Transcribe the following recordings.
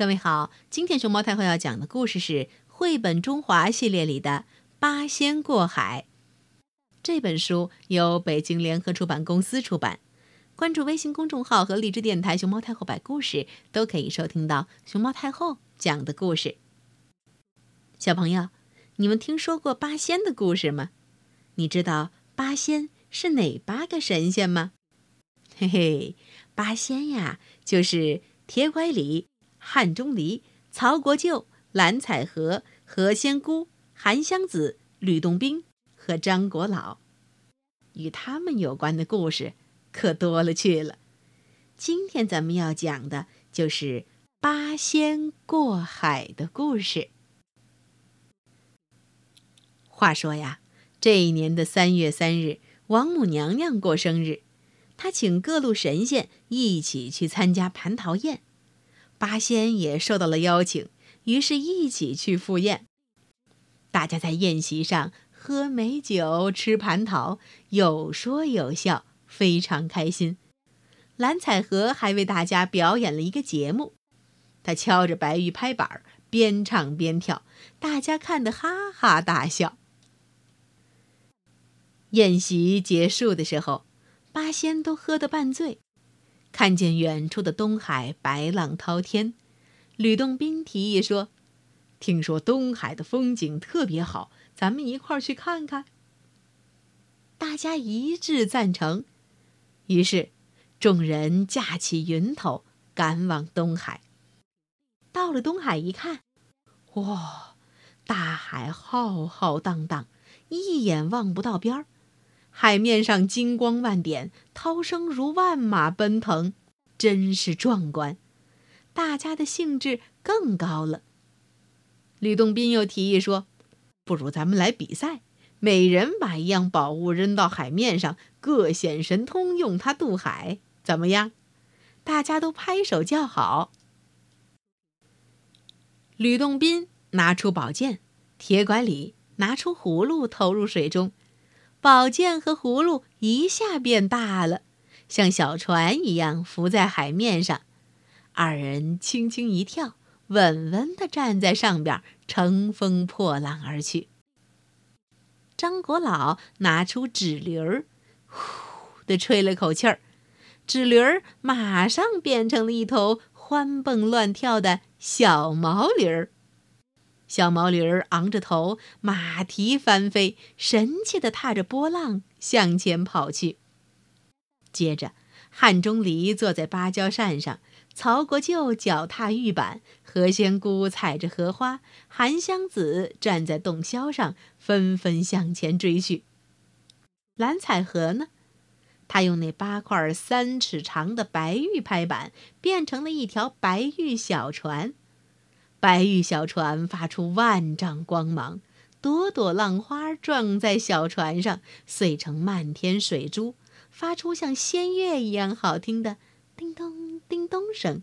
各位好，今天熊猫太后要讲的故事是绘本中华系列里的《八仙过海》。这本书由北京联合出版公司出版。关注微信公众号和荔枝电台“熊猫太后摆故事”，都可以收听到熊猫太后讲的故事。小朋友，你们听说过八仙的故事吗？你知道八仙是哪八个神仙吗？嘿嘿，八仙呀，就是铁拐李。汉钟离、曹国舅、蓝采和、何仙姑、韩湘子、吕洞宾和张国老，与他们有关的故事可多了去了。今天咱们要讲的就是八仙过海的故事。话说呀，这一年的三月三日，王母娘娘过生日，她请各路神仙一起去参加蟠桃宴。八仙也受到了邀请，于是一起去赴宴。大家在宴席上喝美酒、吃蟠桃，有说有笑，非常开心。蓝采和还为大家表演了一个节目，他敲着白玉拍板，边唱边跳，大家看得哈哈大笑。宴席结束的时候，八仙都喝得半醉。看见远处的东海白浪滔天，吕洞宾提议说：“听说东海的风景特别好，咱们一块儿去看看。”大家一致赞成，于是众人架起云头赶往东海。到了东海一看，哇，大海浩浩荡荡，一眼望不到边儿。海面上金光万点，涛声如万马奔腾，真是壮观。大家的兴致更高了。吕洞宾又提议说：“不如咱们来比赛，每人把一样宝物扔到海面上，各显神通，用它渡海，怎么样？”大家都拍手叫好。吕洞宾拿出宝剑，铁拐李拿出葫芦，投入水中。宝剑和葫芦一下变大了，像小船一样浮在海面上。二人轻轻一跳，稳稳地站在上边，乘风破浪而去。张国老拿出纸驴儿，呼地吹了口气儿，纸驴儿马上变成了一头欢蹦乱跳的小毛驴儿。小毛驴儿昂着头，马蹄翻飞，神气地踏着波浪向前跑去。接着，汉钟离坐在芭蕉扇上，曹国舅脚踏玉板，何仙姑踩着荷花，韩湘子站在洞箫上，纷纷向前追去。蓝采和呢？他用那八块三尺长的白玉拍板，变成了一条白玉小船。白玉小船发出万丈光芒，朵朵浪花撞在小船上，碎成漫天水珠，发出像仙乐一样好听的叮咚叮咚声。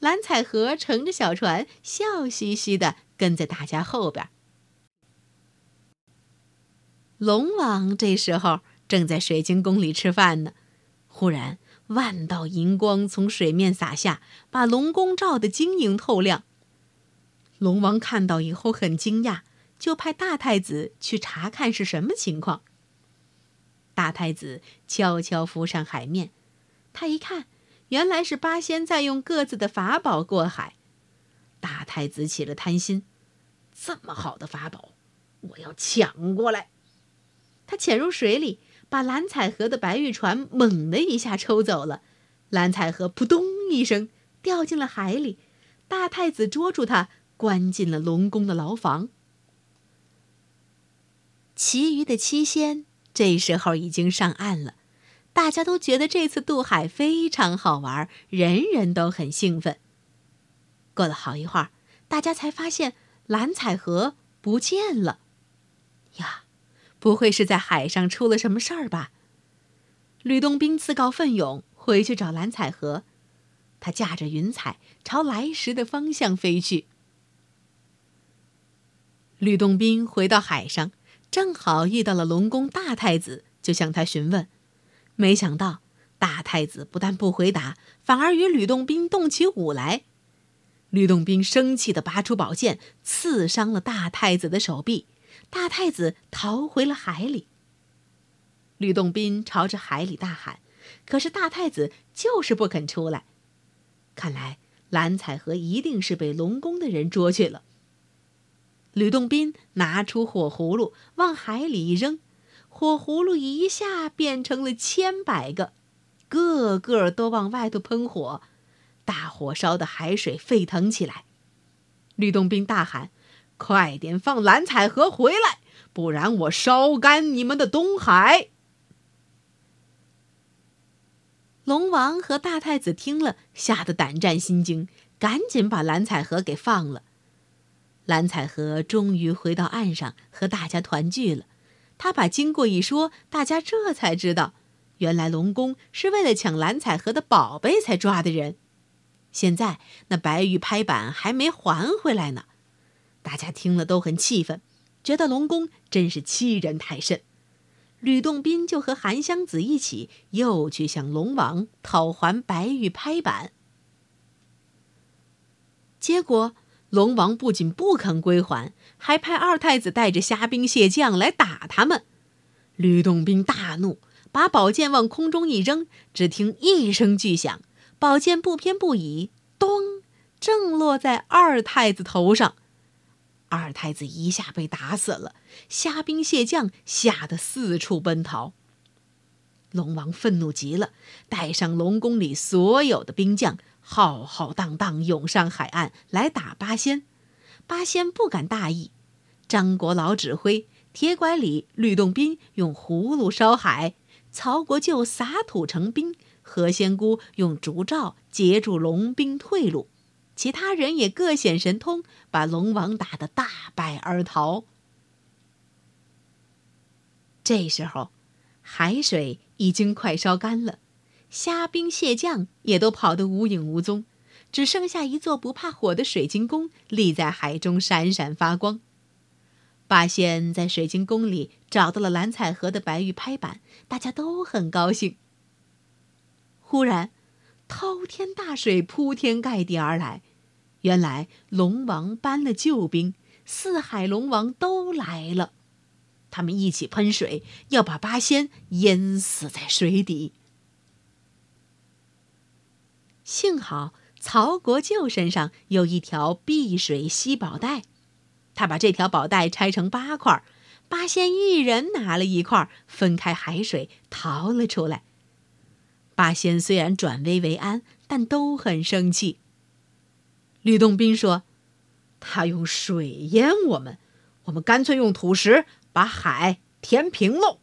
蓝采和乘着小船，笑嘻嘻地跟在大家后边。龙王这时候正在水晶宫里吃饭呢，忽然万道银光从水面洒下，把龙宫照得晶莹透亮。龙王看到以后很惊讶，就派大太子去查看是什么情况。大太子悄悄浮上海面，他一看，原来是八仙在用各自的法宝过海。大太子起了贪心，这么好的法宝，我要抢过来。他潜入水里，把蓝采和的白玉船猛的一下抽走了。蓝采和扑通一声掉进了海里，大太子捉住他。关进了龙宫的牢房。其余的七仙这时候已经上岸了，大家都觉得这次渡海非常好玩，人人都很兴奋。过了好一会儿，大家才发现蓝采和不见了。呀，不会是在海上出了什么事儿吧？吕洞宾自告奋勇回去找蓝采和，他驾着云彩朝来时的方向飞去。吕洞宾回到海上，正好遇到了龙宫大太子，就向他询问。没想到大太子不但不回答，反而与吕洞宾动起武来。吕洞宾生气地拔出宝剑，刺伤了大太子的手臂。大太子逃回了海里。吕洞宾朝着海里大喊，可是大太子就是不肯出来。看来蓝采和一定是被龙宫的人捉去了。吕洞宾拿出火葫芦往海里一扔，火葫芦一下变成了千百个，个个都往外头喷火，大火烧的海水沸腾起来。吕洞宾大喊：“快点放蓝采和回来，不然我烧干你们的东海！”龙王和大太子听了，吓得胆战心惊，赶紧把蓝采和给放了。蓝采和终于回到岸上，和大家团聚了。他把经过一说，大家这才知道，原来龙宫是为了抢蓝采和的宝贝才抓的人。现在那白玉拍板还没还回来呢。大家听了都很气愤，觉得龙宫真是欺人太甚。吕洞宾就和韩湘子一起，又去向龙王讨还白玉拍板。结果，龙王不仅不肯归还，还派二太子带着虾兵蟹将来打他们。吕洞宾大怒，把宝剑往空中一扔，只听一声巨响，宝剑不偏不倚，咚，正落在二太子头上。二太子一下被打死了，虾兵蟹将吓得四处奔逃。龙王愤怒极了，带上龙宫里所有的兵将，浩浩荡荡涌上海岸来打八仙。八仙不敢大意，张国老指挥，铁拐李、吕洞宾用葫芦烧海，曹国舅撒土成兵，何仙姑用竹罩截住龙兵退路。其他人也各显神通，把龙王打得大败而逃。这时候，海水已经快烧干了，虾兵蟹将也都跑得无影无踪，只剩下一座不怕火的水晶宫立在海中，闪闪发光。八仙在水晶宫里找到了蓝采和的白玉拍板，大家都很高兴。忽然，滔天大水铺天盖地而来，原来龙王搬了救兵，四海龙王都来了，他们一起喷水，要把八仙淹死在水底。幸好曹国舅身上有一条避水吸宝带，他把这条宝带拆成八块，八仙一人拿了一块，分开海水逃了出来。八仙虽然转危为安，但都很生气。吕洞宾说：“他用水淹我们，我们干脆用土石把海填平喽。”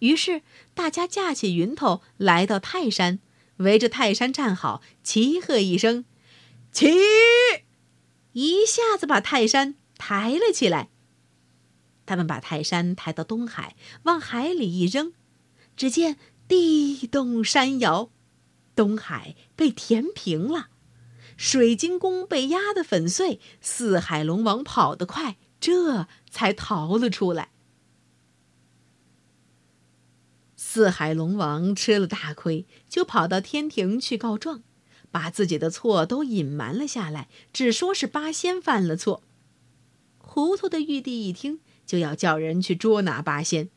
于是大家架起云头来到泰山，围着泰山站好，齐喝一声：“起！”一下子把泰山抬了起来。他们把泰山抬到东海，往海里一扔，只见。地动山摇，东海被填平了，水晶宫被压得粉碎，四海龙王跑得快，这才逃了出来。四海龙王吃了大亏，就跑到天庭去告状，把自己的错都隐瞒了下来，只说是八仙犯了错。糊涂的玉帝一听，就要叫人去捉拿八仙，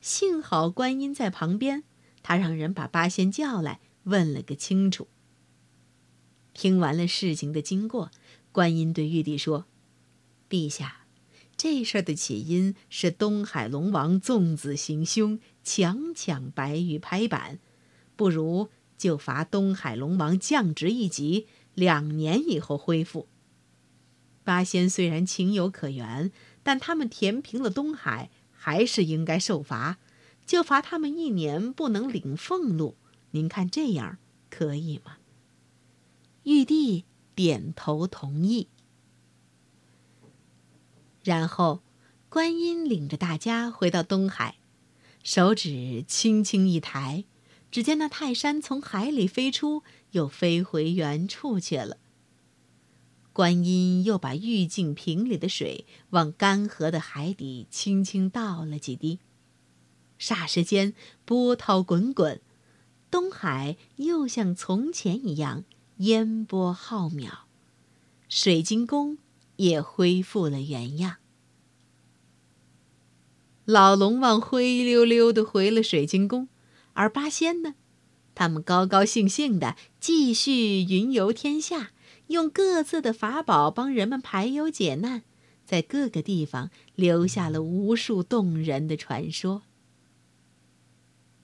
幸好观音在旁边。他让人把八仙叫来，问了个清楚。听完了事情的经过，观音对玉帝说：“陛下，这事儿的起因是东海龙王纵子行凶，强抢白玉拍板，不如就罚东海龙王降职一级，两年以后恢复。八仙虽然情有可原，但他们填平了东海，还是应该受罚。”就罚他们一年不能领俸禄，您看这样可以吗？玉帝点头同意。然后，观音领着大家回到东海，手指轻轻一抬，只见那泰山从海里飞出，又飞回原处去了。观音又把玉净瓶里的水往干涸的海底轻轻倒了几滴。霎时间，波涛滚滚，东海又像从前一样烟波浩渺。水晶宫也恢复了原样。老龙王灰溜溜的回了水晶宫，而八仙呢，他们高高兴兴的继续云游天下，用各自的法宝帮人们排忧解难，在各个地方留下了无数动人的传说。